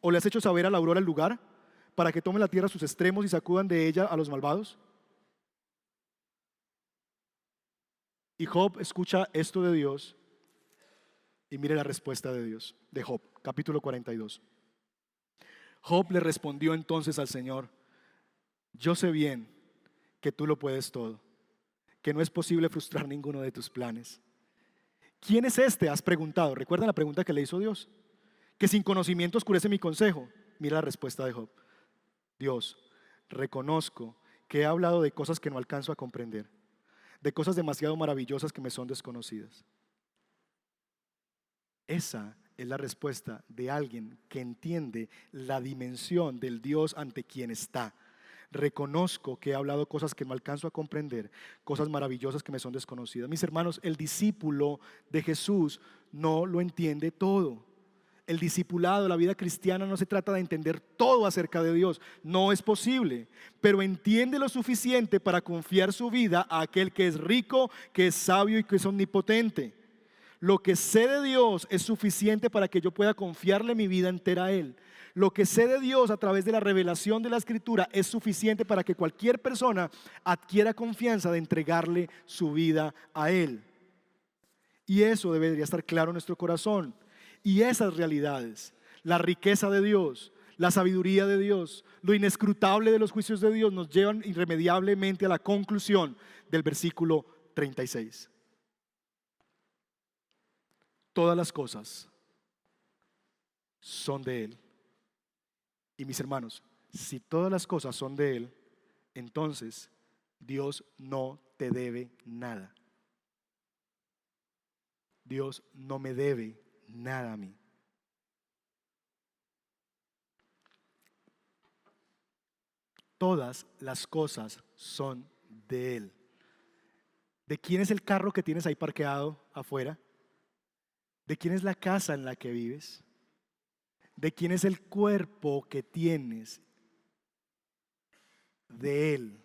¿O le has hecho saber a la aurora el lugar? Para que tome la tierra sus extremos y sacudan de ella a los malvados. Y Job escucha esto de Dios y mire la respuesta de Dios, de Job, capítulo 42. Job le respondió entonces al Señor, yo sé bien que tú lo puedes todo, que no es posible frustrar ninguno de tus planes. ¿Quién es este? Has preguntado. ¿Recuerdan la pregunta que le hizo Dios? Que sin conocimiento oscurece mi consejo. Mira la respuesta de Job. Dios, reconozco que he hablado de cosas que no alcanzo a comprender, de cosas demasiado maravillosas que me son desconocidas. Esa es la respuesta de alguien que entiende la dimensión del Dios ante quien está. Reconozco que he hablado cosas que no alcanzo a comprender, cosas maravillosas que me son desconocidas. Mis hermanos, el discípulo de Jesús no lo entiende todo. El discipulado, la vida cristiana no se trata de entender todo acerca de Dios, no es posible, pero entiende lo suficiente para confiar su vida a aquel que es rico, que es sabio y que es omnipotente. Lo que sé de Dios es suficiente para que yo pueda confiarle mi vida entera a Él. Lo que sé de Dios a través de la revelación de la Escritura es suficiente para que cualquier persona adquiera confianza de entregarle su vida a Él. Y eso debería estar claro en nuestro corazón. Y esas realidades, la riqueza de Dios, la sabiduría de Dios, lo inescrutable de los juicios de Dios nos llevan irremediablemente a la conclusión del versículo 36 todas las cosas son de Él. Y mis hermanos, si todas las cosas son de Él, entonces Dios no te debe nada. Dios no me debe nada a mí. Todas las cosas son de Él. ¿De quién es el carro que tienes ahí parqueado afuera? ¿De quién es la casa en la que vives? ¿De quién es el cuerpo que tienes? De Él.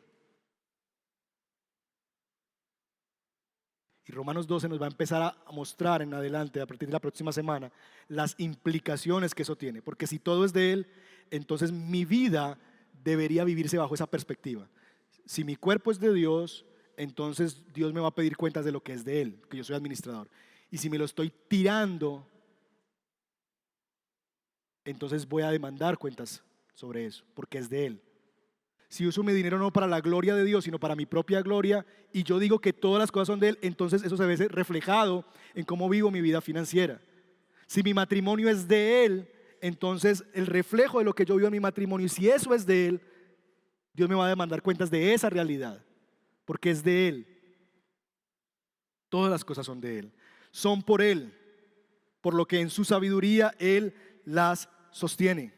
Y Romanos 12 nos va a empezar a mostrar en adelante, a partir de la próxima semana, las implicaciones que eso tiene. Porque si todo es de Él, entonces mi vida debería vivirse bajo esa perspectiva. Si mi cuerpo es de Dios, entonces Dios me va a pedir cuentas de lo que es de Él, que yo soy administrador. Y si me lo estoy tirando, entonces voy a demandar cuentas sobre eso, porque es de Él. Si uso mi dinero no para la gloria de Dios, sino para mi propia gloria, y yo digo que todas las cosas son de Él, entonces eso se ve reflejado en cómo vivo mi vida financiera. Si mi matrimonio es de Él, entonces el reflejo de lo que yo vivo en mi matrimonio, y si eso es de Él, Dios me va a demandar cuentas de esa realidad, porque es de Él. Todas las cosas son de Él son por Él, por lo que en su sabiduría Él las sostiene.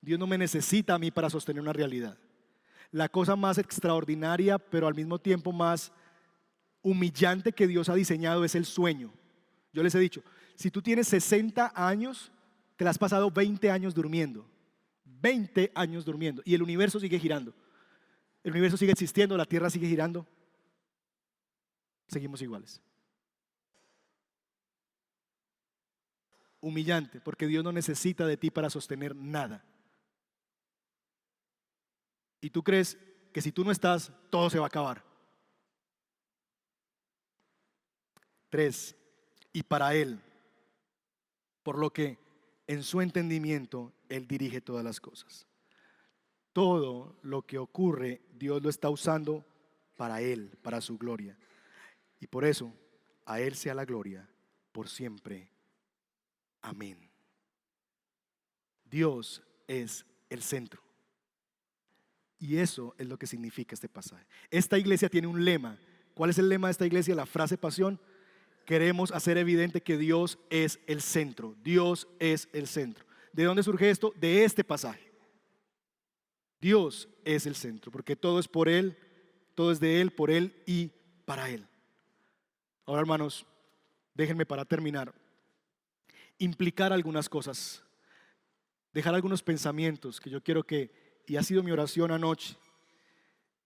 Dios no me necesita a mí para sostener una realidad. La cosa más extraordinaria, pero al mismo tiempo más humillante que Dios ha diseñado es el sueño. Yo les he dicho, si tú tienes 60 años, te has pasado 20 años durmiendo. 20 años durmiendo. Y el universo sigue girando. El universo sigue existiendo, la tierra sigue girando. Seguimos iguales. Humillante, porque Dios no necesita de ti para sostener nada. Y tú crees que si tú no estás, todo se va a acabar. Tres, y para Él, por lo que en su entendimiento Él dirige todas las cosas. Todo lo que ocurre, Dios lo está usando para Él, para su gloria. Y por eso, a Él sea la gloria por siempre Amén. Dios es el centro. Y eso es lo que significa este pasaje. Esta iglesia tiene un lema. ¿Cuál es el lema de esta iglesia? La frase pasión. Queremos hacer evidente que Dios es el centro. Dios es el centro. ¿De dónde surge esto? De este pasaje. Dios es el centro, porque todo es por Él, todo es de Él, por Él y para Él. Ahora, hermanos, déjenme para terminar implicar algunas cosas, dejar algunos pensamientos que yo quiero que, y ha sido mi oración anoche,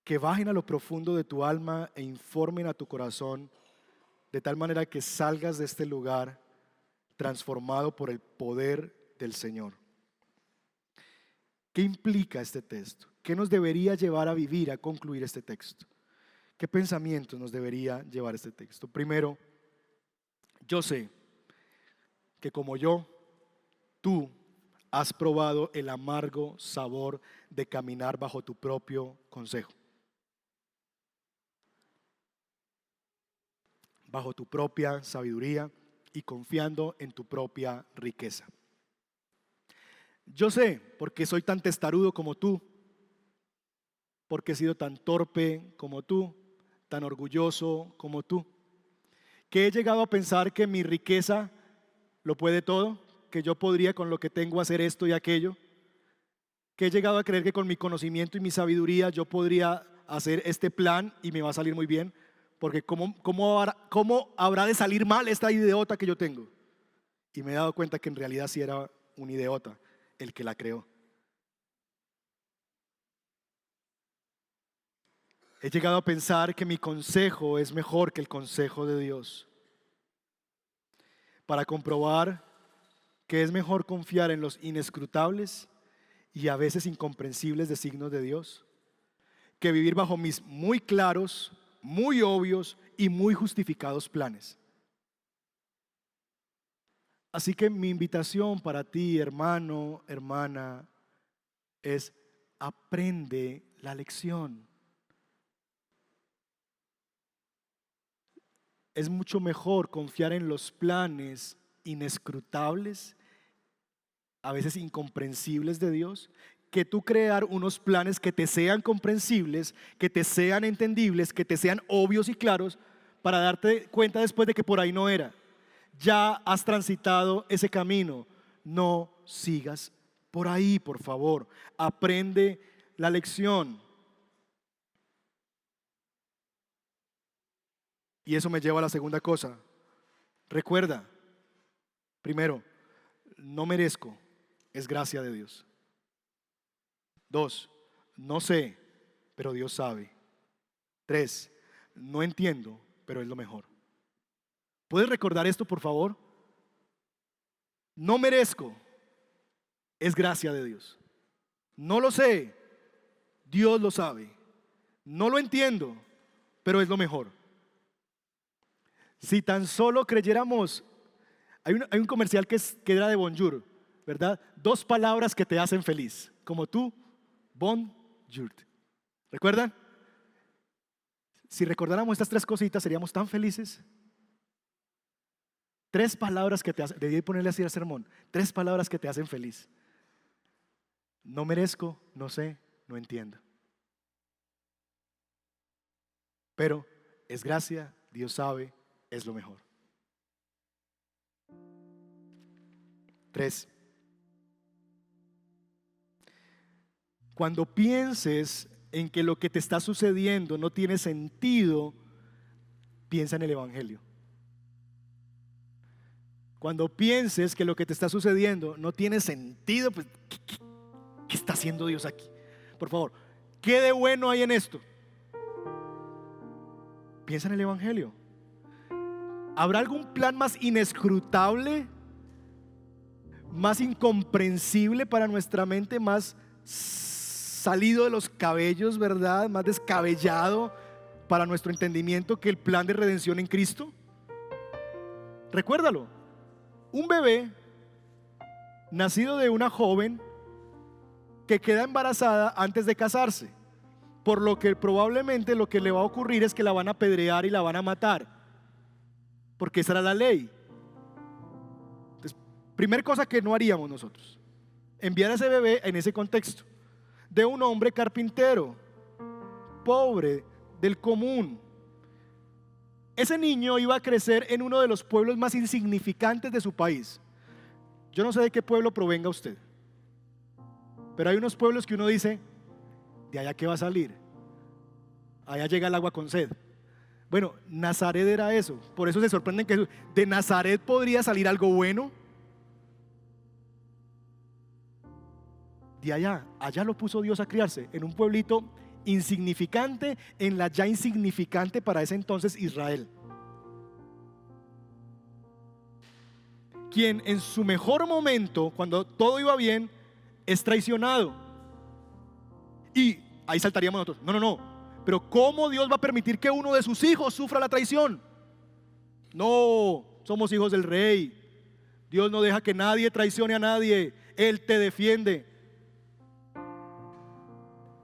que bajen a lo profundo de tu alma e informen a tu corazón de tal manera que salgas de este lugar transformado por el poder del Señor. ¿Qué implica este texto? ¿Qué nos debería llevar a vivir, a concluir este texto? ¿Qué pensamientos nos debería llevar este texto? Primero, yo sé que como yo, tú has probado el amargo sabor de caminar bajo tu propio consejo. Bajo tu propia sabiduría y confiando en tu propia riqueza. Yo sé, porque soy tan testarudo como tú, porque he sido tan torpe como tú, tan orgulloso como tú, que he llegado a pensar que mi riqueza lo puede todo, que yo podría con lo que tengo hacer esto y aquello, que he llegado a creer que con mi conocimiento y mi sabiduría yo podría hacer este plan y me va a salir muy bien, porque ¿cómo, cómo, habrá, cómo habrá de salir mal esta idiota que yo tengo? Y me he dado cuenta que en realidad sí era un idiota el que la creó. He llegado a pensar que mi consejo es mejor que el consejo de Dios. Para comprobar que es mejor confiar en los inescrutables y a veces incomprensibles designios de Dios, que vivir bajo mis muy claros, muy obvios y muy justificados planes. Así que mi invitación para ti, hermano, hermana, es aprende la lección. Es mucho mejor confiar en los planes inescrutables, a veces incomprensibles de Dios, que tú crear unos planes que te sean comprensibles, que te sean entendibles, que te sean obvios y claros, para darte cuenta después de que por ahí no era. Ya has transitado ese camino, no sigas por ahí, por favor. Aprende la lección. Y eso me lleva a la segunda cosa. Recuerda, primero, no merezco, es gracia de Dios. Dos, no sé, pero Dios sabe. Tres, no entiendo, pero es lo mejor. ¿Puedes recordar esto, por favor? No merezco, es gracia de Dios. No lo sé, Dios lo sabe. No lo entiendo, pero es lo mejor. Si tan solo creyéramos, hay un, comercial que, es, era de Bonjour, ¿verdad? Dos palabras que te hacen feliz, como tú Bon ¿Recuerdan? Si recordáramos estas tres cositas, seríamos tan felices. Tres palabras que te hacen, debí ponerle así al sermón, tres palabras que te hacen feliz. No merezco, no sé, no entiendo. Pero es gracia, Dios sabe, es lo mejor. Tres. Cuando pienses en que lo que te está sucediendo no tiene sentido, piensa en el Evangelio. Cuando pienses que lo que te está sucediendo no tiene sentido, pues, ¿qué, está haciendo Dios aquí? Por favor, ¿qué de bueno hay en esto? Piensa en el Evangelio. ¿Habrá algún plan más inescrutable, más incomprensible para nuestra mente, más salido de los cabellos, ¿verdad? Más descabellado para nuestro entendimiento que el plan de redención en Cristo. Recuérdalo, un bebé nacido de una joven que queda embarazada antes de casarse, por lo que probablemente lo que le va a ocurrir es que la van a pedrear y la van a matar, porque esa era la ley. Entonces, primer cosa que no haríamos nosotros, enviar a ese bebé en ese contexto de un hombre carpintero, pobre, del común. Ese niño iba a crecer en uno de los pueblos más insignificantes de su país. Yo no sé de qué pueblo provenga usted, pero hay unos pueblos que uno dice, de allá que va a salir. Allá llega el agua con sed. Bueno, Nazaret era eso. Por eso se sorprenden que de Nazaret podría salir algo bueno. De allá, allá lo puso Dios a criarse, en un pueblito insignificante, en la ya insignificante para ese entonces Israel. Quien en su mejor momento, cuando todo iba bien, es traicionado. Y ahí saltaríamos nosotros. No, no, no. Pero ¿cómo Dios va a permitir que uno de sus hijos sufra la traición? No, somos hijos del rey. Dios no deja que nadie traicione a nadie. Él te defiende.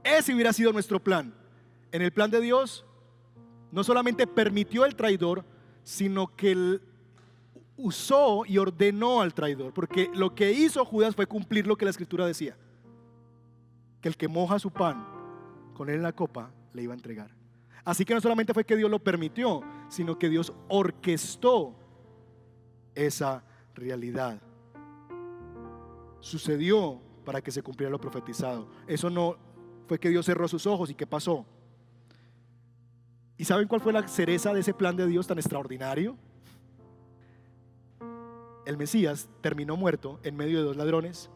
Ese hubiera sido nuestro plan. En el plan de Dios, no solamente permitió el traidor, sino que él usó y ordenó al traidor. Porque lo que hizo Judas fue cumplir lo que la escritura decía. Que el que moja su pan con él en la copa le iba a entregar. Así que no solamente fue que Dios lo permitió, sino que Dios orquestó esa realidad. Sucedió para que se cumpliera lo profetizado. Eso no fue que Dios cerró sus ojos y qué pasó. ¿Y saben cuál fue la cereza de ese plan de Dios tan extraordinario? El Mesías terminó muerto en medio de dos ladrones,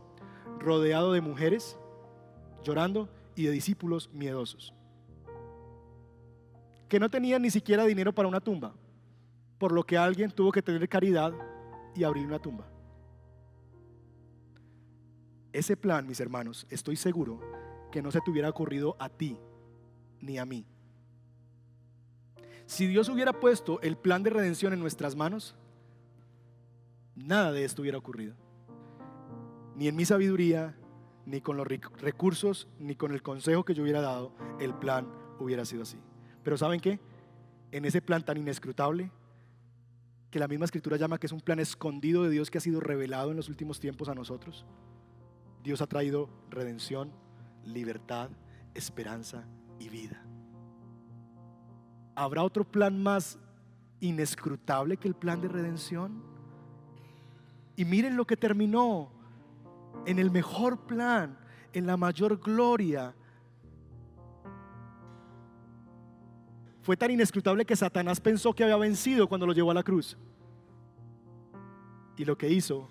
rodeado de mujeres llorando y de discípulos miedosos, que no tenían ni siquiera dinero para una tumba, por lo que alguien tuvo que tener caridad y abrir una tumba. Ese plan, mis hermanos, estoy seguro que no se te hubiera ocurrido a ti ni a mí. Si Dios hubiera puesto el plan de redención en nuestras manos, nada de esto hubiera ocurrido. Ni en mi sabiduría, ni con los recursos, ni con el consejo que yo hubiera dado, el plan hubiera sido así. Pero ¿saben qué? En ese plan tan inescrutable, que la misma escritura llama que es un plan escondido de Dios que ha sido revelado en los últimos tiempos a nosotros, Dios ha traído redención, libertad, esperanza y vida. ¿Habrá otro plan más inescrutable que el plan de redención? Y miren lo que terminó en el mejor plan, en la mayor gloria. Fue tan inescrutable que Satanás pensó que había vencido cuando lo llevó a la cruz. Y lo que hizo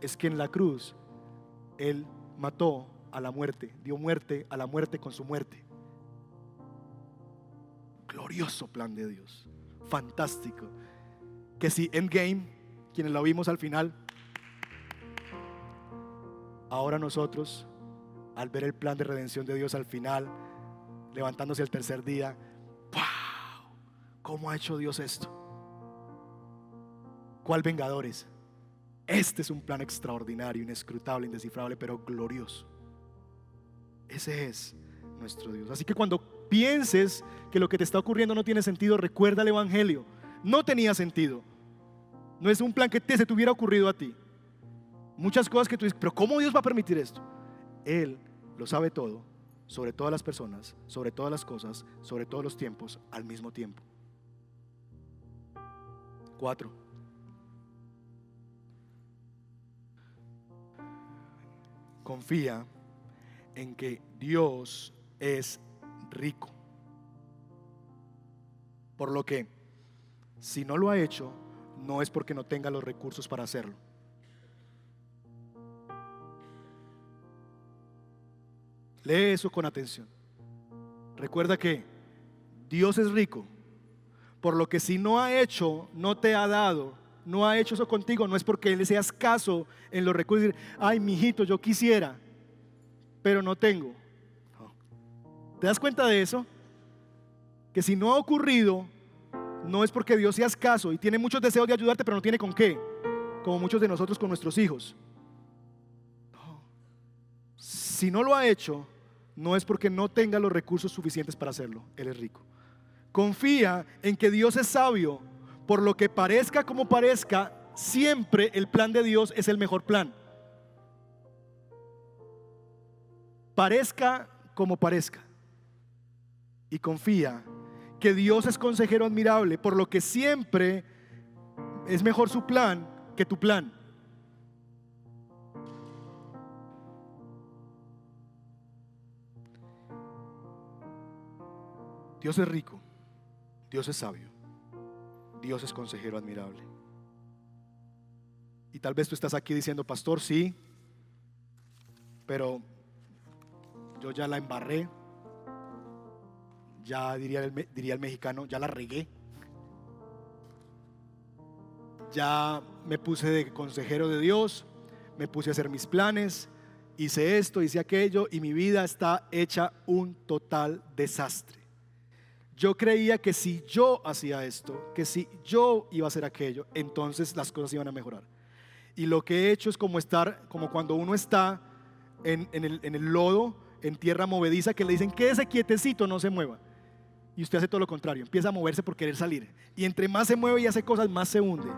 es que en la cruz Él mató a la muerte, dio muerte a la muerte con su muerte. Glorioso plan de Dios, fantástico. Que si Endgame, quienes lo vimos al final, ahora nosotros, al ver el plan de redención de Dios al final, levantándose el tercer día. ¿Cómo ha hecho Dios esto? ¿Cuál vengadores? Este es un plan extraordinario, inescrutable, indescifrable, pero glorioso. Ese es nuestro Dios. Así que cuando pienses que lo que te está ocurriendo no tiene sentido, recuerda el Evangelio. No tenía sentido. No es un plan que te se te hubiera ocurrido a ti. Muchas cosas que tú dices, pero ¿cómo Dios va a permitir esto? Él lo sabe todo, sobre todas las personas, sobre todas las cosas, sobre todos los tiempos, al mismo tiempo. Cuatro. Confía en que Dios es rico. Por lo que, si no lo ha hecho, no es porque no tenga los recursos para hacerlo. Lee eso con atención. Recuerda que Dios es rico, por lo que si no ha hecho, no te ha dado, no ha hecho eso contigo, no es porque Él sea escaso en los recursos. Ay, mijito, yo quisiera pero no tengo. ¿Te das cuenta de eso? Que si no ha ocurrido, no es porque Dios sea escaso y tiene muchos deseos de ayudarte, pero no tiene con qué, como muchos de nosotros con nuestros hijos. Si no lo ha hecho, no es porque no tenga los recursos suficientes para hacerlo. Él es rico. Confía en que Dios es sabio. Por lo que parezca como parezca, siempre el plan de Dios es el mejor plan. parezca como parezca. Y confía que Dios es consejero admirable, por lo que siempre es mejor su plan que tu plan. Dios es rico, Dios es sabio, Dios es consejero admirable. Y tal vez tú estás aquí diciendo, pastor, sí, pero yo ya la embarré, ya diría el, mexicano, ya la regué. Ya me puse de consejero de Dios, me puse a hacer mis planes, hice esto, hice aquello y mi vida está hecha un total desastre. Yo creía que si yo hacía esto, que si yo iba a hacer aquello, entonces las cosas iban a mejorar. Y lo que he hecho es como estar, como cuando uno está en, el, el lodo, en tierra movediza, que le dicen, quédese quietecito, no se mueva. Y usted hace todo lo contrario, empieza a moverse por querer salir. Y entre más se mueve y hace cosas, más se hunde.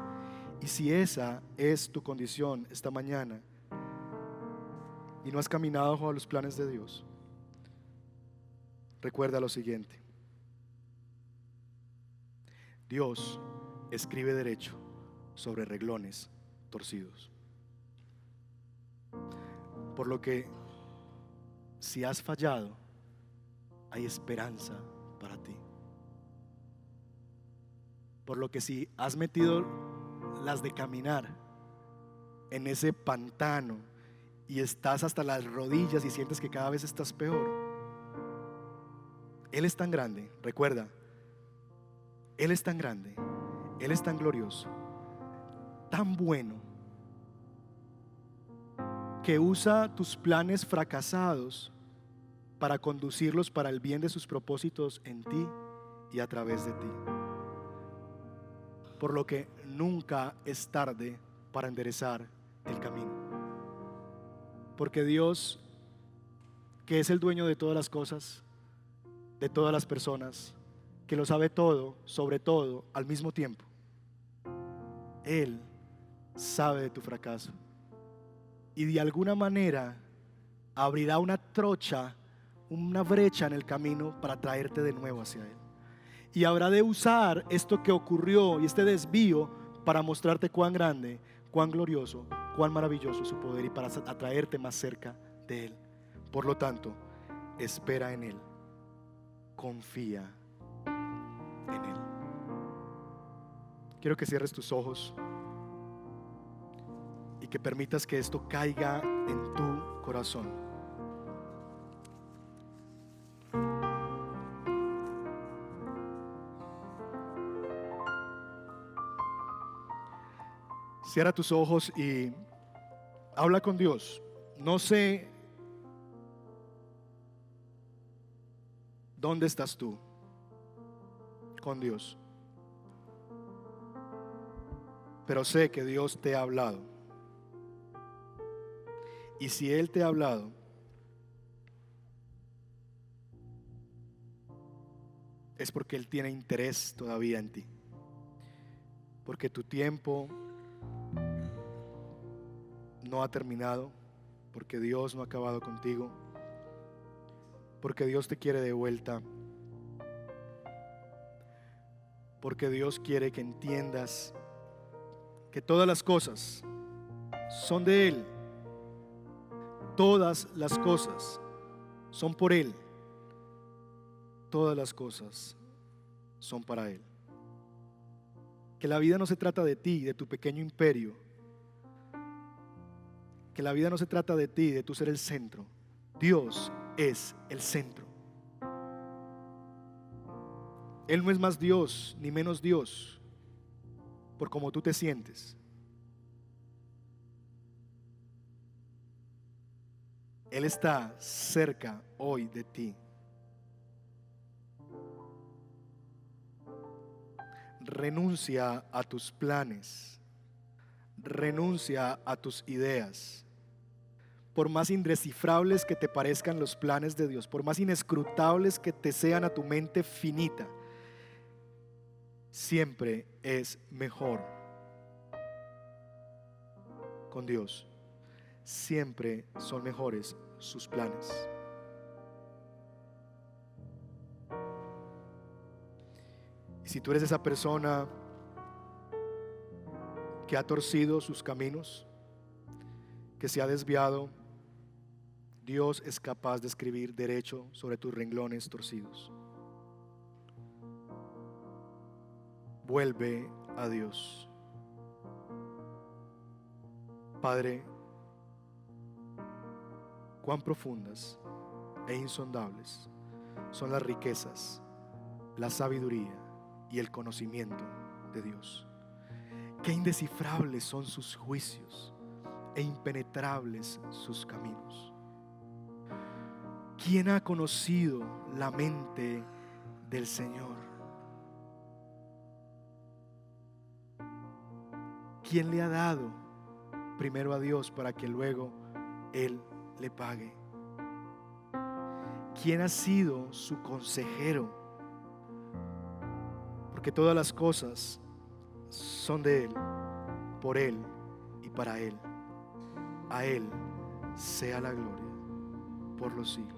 Y si esa es tu condición esta mañana y no has caminado bajo los planes de Dios, recuerda lo siguiente. Dios escribe derecho sobre reglones torcidos. Por lo que si has fallado, hay esperanza para ti. Por lo que si has metido las de caminar en ese pantano y estás hasta las rodillas y sientes que cada vez estás peor, Él es tan grande, recuerda, Él es tan grande, Él es tan glorioso, tan bueno, que usa tus planes fracasados para conducirlos para el bien de sus propósitos en ti y a través de ti. Por lo que nunca es tarde para enderezar el camino. Porque Dios, que es el dueño de todas las cosas, de todas las personas, que lo sabe todo, sobre todo, al mismo tiempo, Él sabe de tu fracaso. Y de alguna manera abrirá una trocha una brecha en el camino para traerte de nuevo hacia Él. Y habrá de usar esto que ocurrió y este desvío para mostrarte cuán grande, cuán glorioso, cuán maravilloso su poder y para atraerte más cerca de Él. Por lo tanto, espera en Él, confía Quiero que cierres tus ojos y que permitas que esto caiga en tu corazón. Cierra tus ojos y habla con Dios. No sé dónde estás tú con Dios. Pero sé que Dios te ha hablado. Y si Él te ha hablado, es porque Él tiene interés todavía en ti. Porque tu tiempo no ha terminado, porque Dios no ha acabado contigo, porque Dios te quiere de vuelta, porque Dios quiere que entiendas que todas las cosas son de Él, todas las cosas son por Él, todas las cosas son para Él. Que la vida no se trata de ti, de tu pequeño imperio, que la vida no se trata de ti, de tú ser el centro. Dios es el centro. Él no es más Dios ni menos Dios por cómo tú te sientes. Él está cerca hoy de ti. Renuncia a tus planes. Renuncia a tus ideas por más indescifrables que te parezcan los planes de Dios, por más inescrutables que te sean a tu mente finita, siempre es mejor con Dios. Siempre son mejores sus planes. Y si tú eres esa persona que ha torcido sus caminos, que se ha desviado, Dios es capaz de escribir derecho sobre tus renglones torcidos. Vuelve a Dios. Padre, cuán profundas e insondables son las riquezas, la sabiduría y el conocimiento de Dios. Qué indescifrables son sus juicios e impenetrables sus caminos. ¿Quién ha conocido la mente del Señor? ¿Quién le ha dado primero a Dios para que luego Él le pague? ¿Quién ha sido su consejero? Porque todas las cosas son de Él, por Él y para Él. A Él sea la gloria por los siglos.